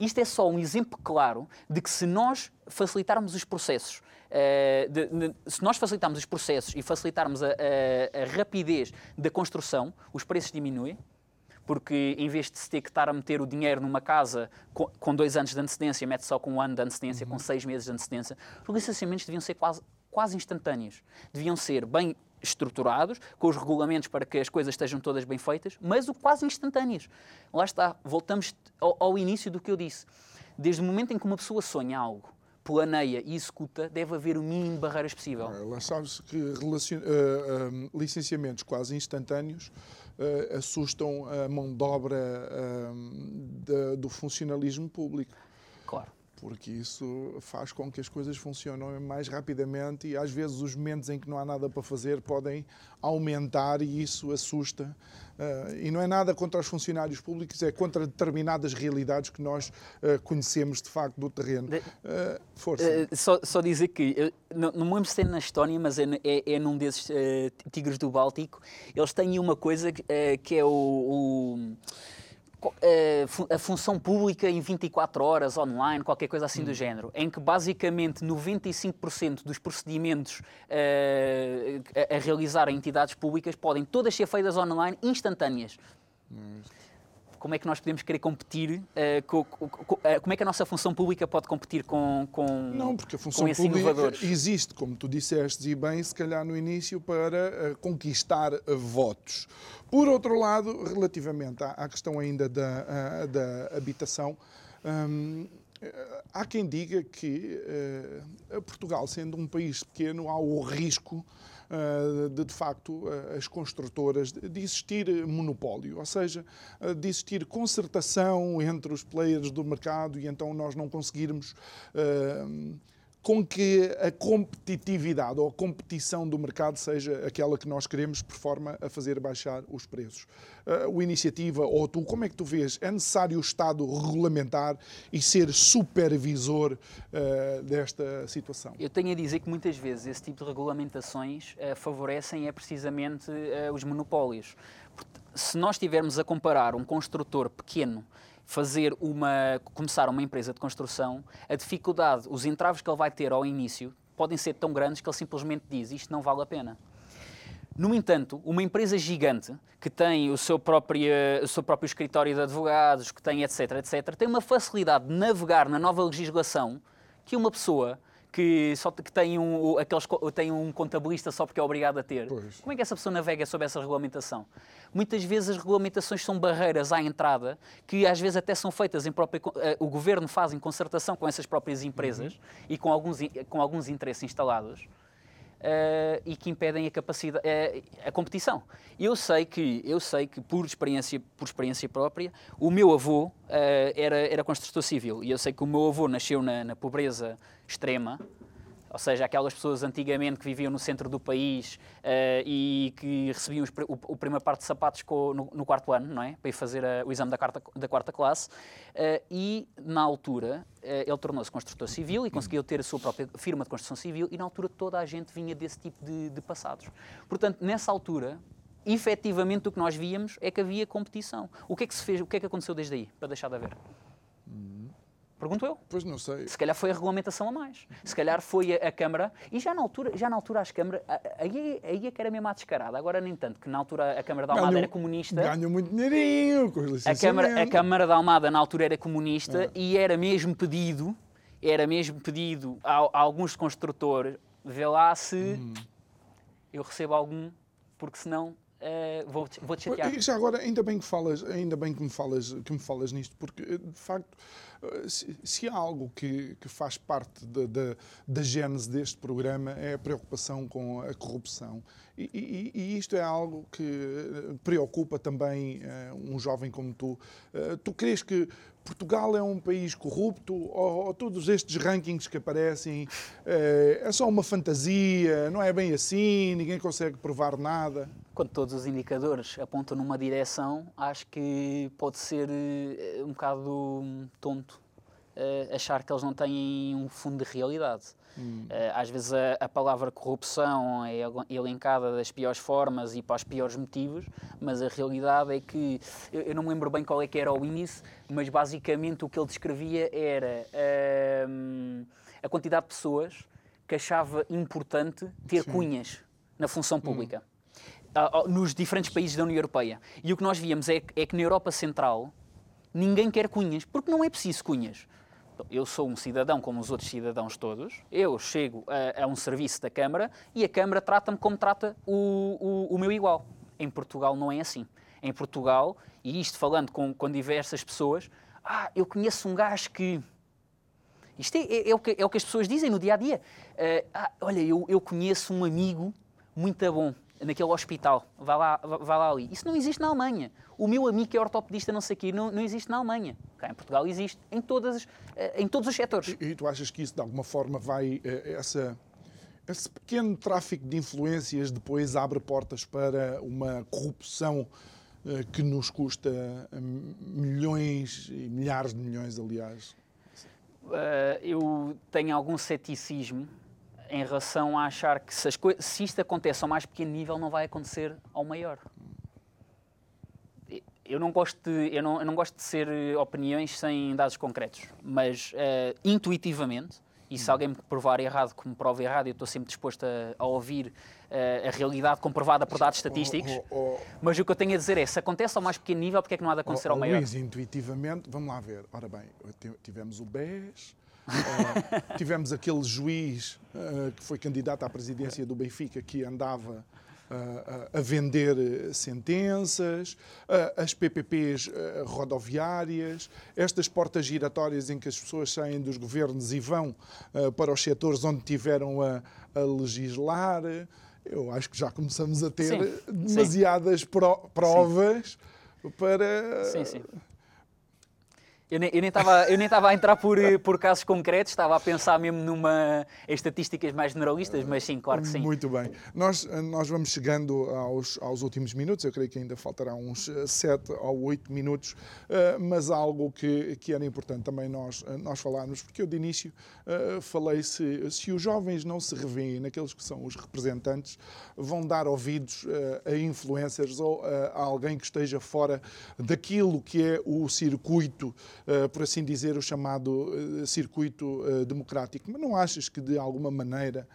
Isto é só um exemplo claro de que se nós facilitarmos os processos, uh, de, de, se nós facilitarmos os processos e facilitarmos a, a, a rapidez da construção, os preços diminuem porque em vez de se ter que estar a meter o dinheiro numa casa com, com dois anos de antecedência, mete só com um ano de antecedência, uhum. com seis meses de antecedência, os licenciamentos deviam ser quase, quase instantâneos. Deviam ser bem estruturados, com os regulamentos para que as coisas estejam todas bem feitas, mas o quase instantâneos. Lá está, voltamos ao, ao início do que eu disse. Desde o momento em que uma pessoa sonha algo, planeia e executa, deve haver o mínimo de barreiras possível. Lá sabe-se que uh, uh, licenciamentos quase instantâneos uh, assustam a mão de obra uh, de, do funcionalismo público. Claro. Porque isso faz com que as coisas funcionem mais rapidamente e às vezes os momentos em que não há nada para fazer podem aumentar e isso assusta Uh, e não é nada contra os funcionários públicos, é contra determinadas realidades que nós uh, conhecemos de facto do terreno. Uh, força. Só, só, dizer que, não, não me lembro se é na Estónia, mas é, é, é num desses tigres do Báltico, eles têm uma coisa que é o, o a função pública em 24 horas online, qualquer coisa assim hum. do género, em que basicamente 95% dos procedimentos uh, a, a, realizar em entidades públicas podem todas ser feitas online instantâneas. Hum como é que nós podemos querer competir, uh, uh, como é que a nossa função pública pode competir com, com Não, porque a função pública inovadores? existe, como tu disseste, e bem, se calhar no início, para uh, conquistar votos. Por outro lado, relativamente à, à questão ainda da, da habitação, um, há quem diga que Portugal, sendo um país pequeno, há o risco de, de facto, eh, as construtoras, de existir monopólio, ou seja, eh, de existir concertação entre os players do mercado e então nós não conseguirmos com que a competitividade ou a competição do mercado seja aquela que nós queremos, por forma a fazer baixar os preços. Uh, o Iniciativa, ou tu, como é que tu vês? É necessário o Estado regulamentar e ser supervisor uh, desta situação? Eu tenho a dizer que muitas vezes esse tipo de regulamentações uh, favorecem é precisamente os monopólios. Se nós estivermos a comparar um construtor pequeno fazer uma, começar uma empresa de construção, a dificuldade, os entraves que ele vai ter ao início podem ser tão grandes que ele simplesmente diz isto não vale a pena. No entanto, uma empresa gigante que tem o seu próprio, o seu próprio escritório de advogados, que tem etc, etc, tem uma facilidade de navegar na nova legislação que uma pessoa que só que tem um, aqueles, tem um contabilista só porque é obrigado a ter. Pois. Como é que essa pessoa navega sobre essa regulamentação? Muitas vezes as regulamentações são barreiras à entrada que às vezes até são feitas em própria uh, o governo faz em concertação com essas próprias empresas uhum. e com alguns com alguns interesses instalados. Uh, e que impedem a capacidade uh, a competição. Eu sei que eu sei que por experiência por experiência própria o meu avô uh, era era construtor civil e eu sei que o meu avô nasceu na, na pobreza extrema ou seja, aquelas pessoas antigamente que viviam no centro do país uh, e que recebiam os, o, o primeiro par de sapatos no, no, quarto ano, não é? Para ir fazer a, o exame da, quarta, da quarta classe. Uh, e, na altura, uh, ele tornou-se construtor civil e conseguiu ter a sua própria firma de construção civil e, na altura, toda a gente vinha desse tipo de, de passados. Portanto, nessa altura, efetivamente, o que nós víamos é que havia competição. O que é que se fez, o que é que aconteceu desde aí, para deixar de haver? Pergunto eu. Pois não sei. Se calhar foi a regulamentação a mais. Se calhar foi a, a Câmara. E já na altura, já na altura as câmaras. Aí, aí é que era mesmo à descarada. Agora nem tanto, que na altura a Câmara da Almada era comunista. Ganham muito dinheirinho com a Câmara, a Câmara da Almada na altura era comunista ah. e era mesmo pedido, era mesmo pedido a, a alguns construtores, vê lá se hum. eu recebo algum, porque senão Uh, vou, vou te chatear. Já agora, ainda bem que falas, ainda bem que me falas, que me falas nisto, porque de facto se, se há algo que, que faz parte da, da, da gênese deste programa é a preocupação com a corrupção E, e, e, isto é algo que eh, preocupa também uh, um jovem como tu. Uh, tu crees que Portugal é um país corrupto ou, ou todos estes rankings que aparecem uh, é só uma fantasia, não é bem assim, ninguém consegue provar nada? Quando todos os indicadores apontam numa direção, acho que pode ser um bocado tonto achar que eles não têm um fundo de realidade. Hum. Às vezes a, a, palavra corrupção é elencada das piores formas e para os piores motivos, mas a realidade é que, eu, eu não me lembro bem qual é que era o índice, mas basicamente o que ele descrevia era hum, a quantidade de pessoas que achava importante ter Sim. cunhas na função pública. Hum. Nos diferentes países da União Europeia. E o que nós víamos é, é que na Europa Central ninguém quer cunhas, porque não é preciso cunhas eu sou um cidadão como os outros cidadãos todos, eu chego a, a um serviço da Câmara e a Câmara trata-me como trata o, o, o, meu igual. Em Portugal não é assim. Em Portugal, e isto falando com, com diversas pessoas, ah, eu conheço um gajo que. Isto é, é, é, o, que, é o que as pessoas dizem no dia a dia. Ah, olha, eu, eu conheço um amigo muito bom naquele hospital, vá lá, vá lá ali. Isso não existe na Alemanha. O meu amigo que é ortopedista, não sei o quê, não, não existe na Alemanha. Cá em Portugal existe em, todas, eh, em todos os setores. E, e tu achas que isso, de alguma forma, vai. Eh, essa, esse pequeno tráfico de influências depois abre portas para uma corrupção eh, que nos custa milhões e milhares de milhões, aliás? eu tenho algum ceticismo em relação a achar que se, se isto acontece ao mais pequeno nível, não vai acontecer ao maior. Eu não gosto de, eu não, eu não gosto de ser opiniões sem dados concretos, mas uh, intuitivamente, e se alguém me provar errado, que me prove errado, eu estou sempre disposto a, a ouvir uh, a realidade comprovada por dados estatísticos. Oh, oh, oh. Mas o que eu tenho a dizer é, se acontece ao mais pequeno nível, porque é que não há de acontecer ao maior? Luís, intuitivamente, vamos lá ver. Ora bem, tivemos o BES, Uh, tivemos aquele juiz uh, que foi candidato à presidência do Benfica que andava uh, a vender sentenças, as PPPs rodoviárias, estas portas giratórias em que as pessoas saem dos governos e vão para os setores onde tiveram a, a legislar. Eu acho que já começamos a ter sim, demasiadas sim. provas sim. para. Sim, sim eu nem estava eu nem estava a entrar por, por casos concretos, estava a pensar mesmo numa em estatísticas mais generalistas, mas sim, claro que sim. Muito bem. Nós, nós vamos chegando aos, aos últimos minutos, eu creio que ainda faltará uns 7 ou 8 minutos, eh, mas algo que, que era importante também nós, nós falarmos, porque eu de início eh, falei se, se os jovens não se revêem naqueles que são os representantes, vão dar ouvidos eh, a influencers ou a alguém que esteja fora daquilo que é o circuito eh, por assim dizer, o chamado eh, circuito eh, democrático. Mas não achas que, de alguma maneira,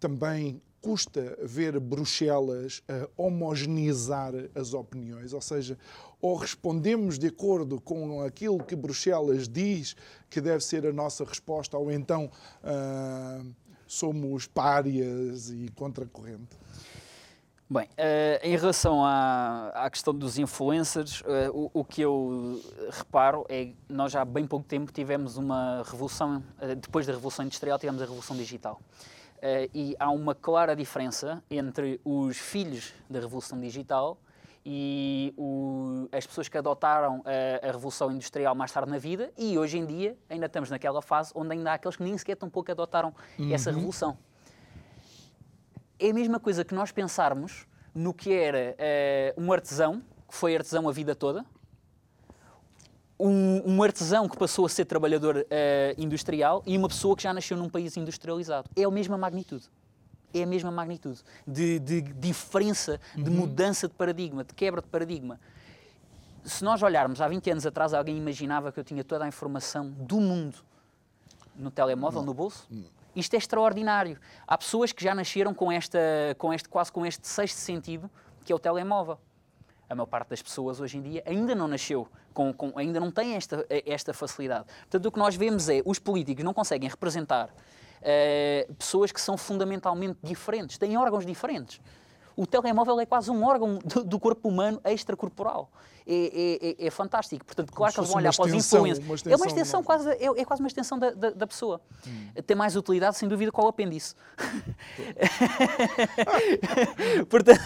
também custa ver Bruxelas homogeneizar as opiniões? Ou seja, ou respondemos de acordo com aquilo que Bruxelas diz que deve ser a nossa resposta, ou então uh, somos párias e contracorrente? Bem, uh, em relação à, à, questão dos influencers, uh, o, o, que eu reparo é que nós já há bem pouco tempo tivemos uma revolução, uh, depois da Revolução Industrial tivemos a Revolução Digital. e há uma clara diferença entre os filhos da Revolução Digital e o, as pessoas que adotaram a, a, Revolução Industrial mais tarde na vida e hoje em dia ainda estamos naquela fase onde ainda há aqueles que nem sequer tão pouco adotaram uhum. essa revolução é a mesma coisa que nós pensarmos no que era uh, um artesão, que foi artesão a vida toda, um, um artesão que passou a ser trabalhador uh, industrial e uma pessoa que já nasceu num país industrializado. É a mesma magnitude. É a mesma magnitude de, de diferença, de uhum. mudança de paradigma, de quebra de paradigma. Se nós olharmos há 20 anos atrás, alguém imaginava que eu tinha toda a informação do mundo no telemóvel, Não. no bolso? Não. Isto é extraordinário. Há pessoas que já nasceram com, esta, com este, quase com este sexto sentido, que é o telemóvel. A maior parte das pessoas hoje em dia ainda não nasceu, com, com, ainda não tem esta, esta facilidade. Portanto, o que nós vemos é os políticos não conseguem representar uh, pessoas que são fundamentalmente diferentes, têm órgãos diferentes. O telemóvel é quase um órgão do, do corpo humano extracorporal. É, é, é, é, fantástico. Portanto, claro que eles vão olhar para os influencers. é uma extensão, quase, é, é, quase uma extensão da, da, da pessoa. Hum. Tem mais utilidade, sem dúvida, com o apêndice. portanto,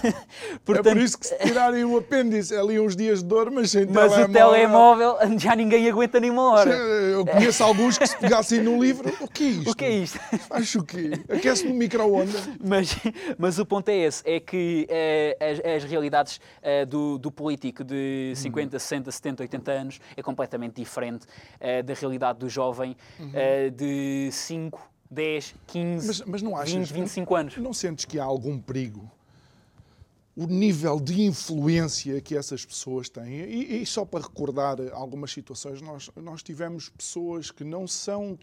portanto, é por isso que se tirarem o apêndice, ali uns dias de dor, mas sem mas telemóvel... o telemóvel já ninguém aguenta nem uma hora. Eu conheço alguns que se pegassem no livro, o que é isto? O que é isto? Acho o quê? Aquece no micro-ondas. Mas, mas o ponto é esse, é que eh, as, as, realidades eh, do, do político de 50, 60, 70, 80 anos é completamente diferente uh, da realidade do jovem uh, de 5, 10, 15, mas, mas não achas, 20, 25 anos. Não sentes que há algum perigo? O nível de influência que essas pessoas têm. E, e só para recordar algumas situações, nós, nós tivemos pessoas que não são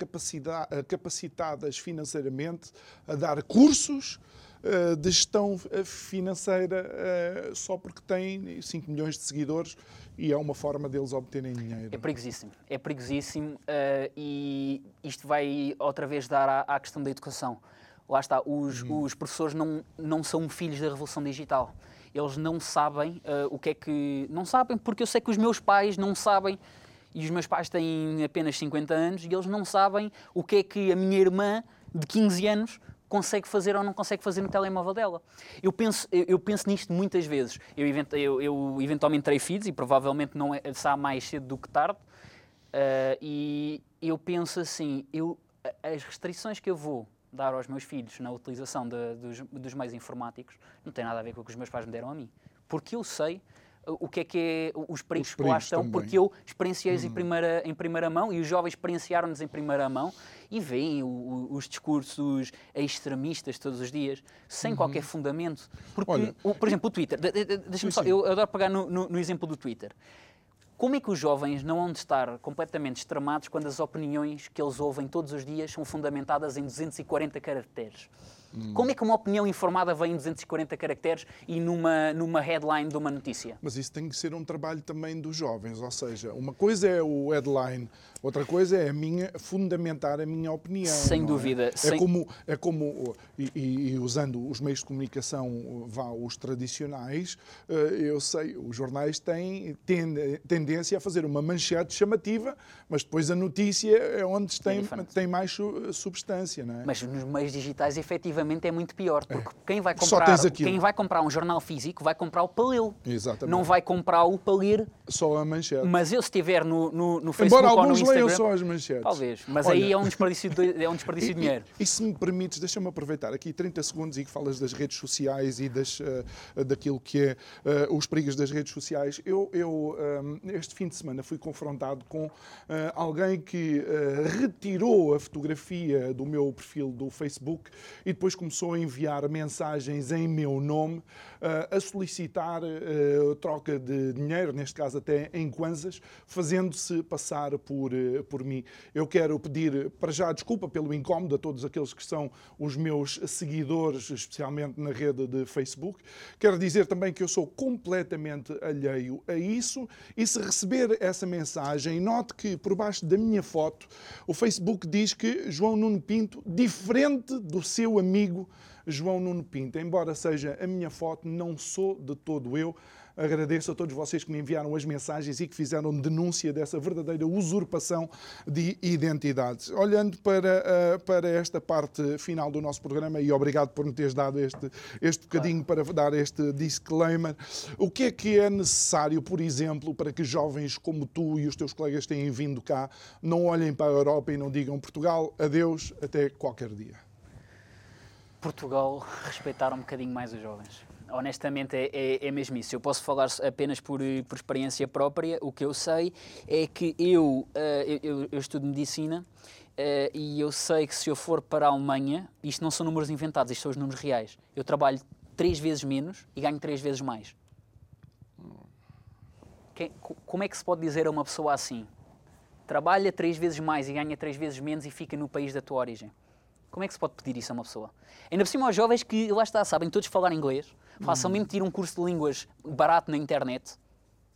capacitadas financeiramente a dar cursos de gestão eh, financeira eh, só porque têm 5 milhões de seguidores e é uma forma deles obterem dinheiro. É perigosíssimo, é perigosíssimo e isto vai outra vez dar à, questão da educação. Lá está, os, uhum. os, professores não, não são filhos da revolução digital. Eles não sabem uh, o que é que. Não sabem, porque eu sei que os meus pais não sabem e os meus pais têm apenas 50 anos e eles não sabem o que é que a minha irmã de 15 anos consegue fazer ou não consegue fazer no telemóvel dela. Eu penso, eu, penso nisto muitas vezes. Eu, eu, eu, eventualmente terei filhos e provavelmente não é, será mais cedo do que tarde. Uh, e eu penso assim, eu, as restrições que eu vou dar aos meus filhos na utilização de, dos, dos meios informáticos não tem nada a ver com o que os meus pais me deram a mim. Porque eu sei o que é que é os perigos, que lá estão, também. porque eu experienciei-os em, hum. primeira, em primeira mão e os jovens experienciaram-nos em primeira mão e veem os discursos extremistas todos os dias, sem uhum. qualquer fundamento. Porque, Olha, o, por exemplo, o Twitter, deixa-me só, eu adoro pegar no, no, no exemplo do Twitter. Como é que os jovens não vão de estar completamente extremados quando as opiniões que eles ouvem todos os dias são fundamentadas em 240 caracteres? Hum. Como é que uma opinião informada vem em 240 caracteres e numa, numa headline de uma notícia? Mas isso tem que ser um trabalho também dos jovens, ou seja, uma coisa é o headline, outra coisa é a minha fundamentar a minha opinião. Sem é? dúvida. É, sem... como é como e, e, e, usando os meios de comunicação, vá os tradicionais, eh, eu sei, os jornais têm tendência a fazer uma manchete chamativa, mas depois a notícia é onde tem, é tem mais substância, não é? Mas nos meios digitais, efetivamente efetivamente é muito pior, é. porque é. quem, vai comprar, quem vai comprar um jornal físico vai comprar o para Exatamente. Não vai comprar o para ler. Só a manchete. Mas eu, se estiver no, no, no Facebook Embora ou no leiam só as manchetes. Talvez, mas Olha, aí é um desperdício de, é um desperdício e, de dinheiro. E, e, se me permites, deixa-me aproveitar aqui 30 segundos e que falas das redes sociais e das, uh, daquilo que é uh, os perigos das redes sociais. Eu, eu um, este fim de semana fui confrontado com uh, alguém que retirou a fotografia do meu perfil do Facebook e depois começou a enviar mensagens em meu nome a solicitar uh, troca de dinheiro, neste caso até em kwanzas, fazendo-se passar por, uh, por mim. Eu quero pedir para já desculpa pelo incómodo a todos aqueles que são os meus seguidores, especialmente na rede de Facebook. Quero dizer também que eu sou completamente alheio a isso e se receber essa mensagem, note que por baixo da minha foto o Facebook diz que João Nuno Pinto, diferente do seu amigo João Nuno Pinto. Embora seja a minha foto, não sou de todo eu. Agradeço a todos vocês que me enviaram as mensagens e que fizeram denúncia dessa verdadeira usurpação de identidades. Olhando para, uh, para esta parte final do nosso programa, e obrigado por me teres dado este, este bocadinho para dar este disclaimer, o que é que é necessário, por exemplo, para que jovens como tu e os teus colegas têm vindo cá não olhem para a Europa e não digam Portugal, adeus, até qualquer dia? Portugal respeitar um bocadinho mais os jovens. Honestamente, é, é, é, mesmo isso. Eu posso falar apenas por, por experiência própria. O que eu sei é que eu, uh, eu, eu, estudo medicina uh, e eu sei que se eu for para a Alemanha, isto não são números inventados, isto são os números reais. Eu trabalho três vezes menos e ganho três vezes mais. Quem, como é que se pode dizer a uma pessoa assim? Trabalha três vezes mais e ganha três vezes menos e fica no país da tua origem. Como é que se pode pedir isso a uma pessoa? Ainda por cima aos jovens que, lá está, sabem todos falar inglês, facilmente tiram um curso de línguas barato na internet,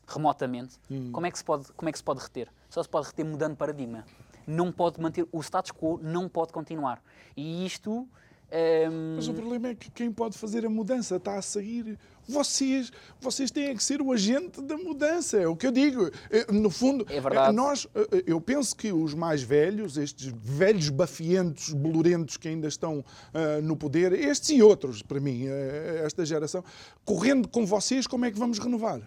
remotamente. Hum. Como, é que se pode, como é que se pode reter? Só se pode reter mudando paradigma. Não pode manter, o status quo não pode continuar. E isto Um... Mas o problema é que quem pode fazer a mudança está a sair. Vocês, vocês têm que ser o agente da mudança, é o que eu digo. Eh, no fundo, é verdade. nós, eh, eu penso que os mais velhos, estes velhos bafientos, bolorentos que ainda estão uh, no poder, estes e outros, para mim, esta geração, correndo com vocês, como é que vamos renovar?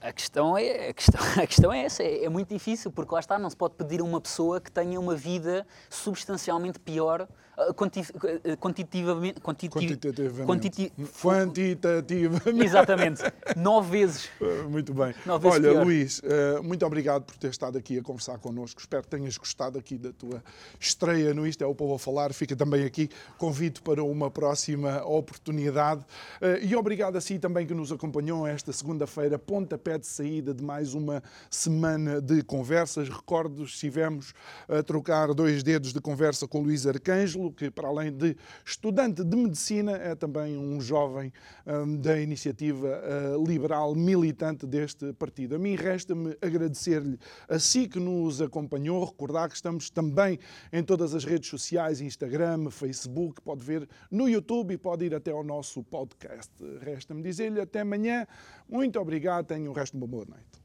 A questão é, a questão, a questão é essa, é, é, muito difícil, porque lá está, não se pode pedir a uma pessoa que tenha uma vida substancialmente pior quanti, ah, quantitativamente, quantitativamente. Quanti, quantitativamente. Exatamente, nove vezes. Ah, muito bem. Nove Olha, pior. Luís, muito obrigado por ter estado aqui a conversar connosco. Espero que tenhas gostado aqui da tua estreia no Isto é o Povo a Falar. Fica também aqui convite para uma próxima oportunidade. E obrigado a si também que nos acompanhou esta segunda-feira, pontapé de saída de mais uma semana de conversas. Recordo, estivemos a trocar dois dedos de conversa com Luís Que, para além de estudante de medicina, é também um jovem um, da iniciativa uh, liberal militante deste partido. A mim resta-me agradecer-lhe a si que nos acompanhou, recordar que estamos também em todas as redes sociais, Instagram, Facebook, pode ver no YouTube e pode ir até ao nosso podcast. Resta-me dizer-lhe até amanhã. Muito obrigado, tenha o resto de uma boa noite.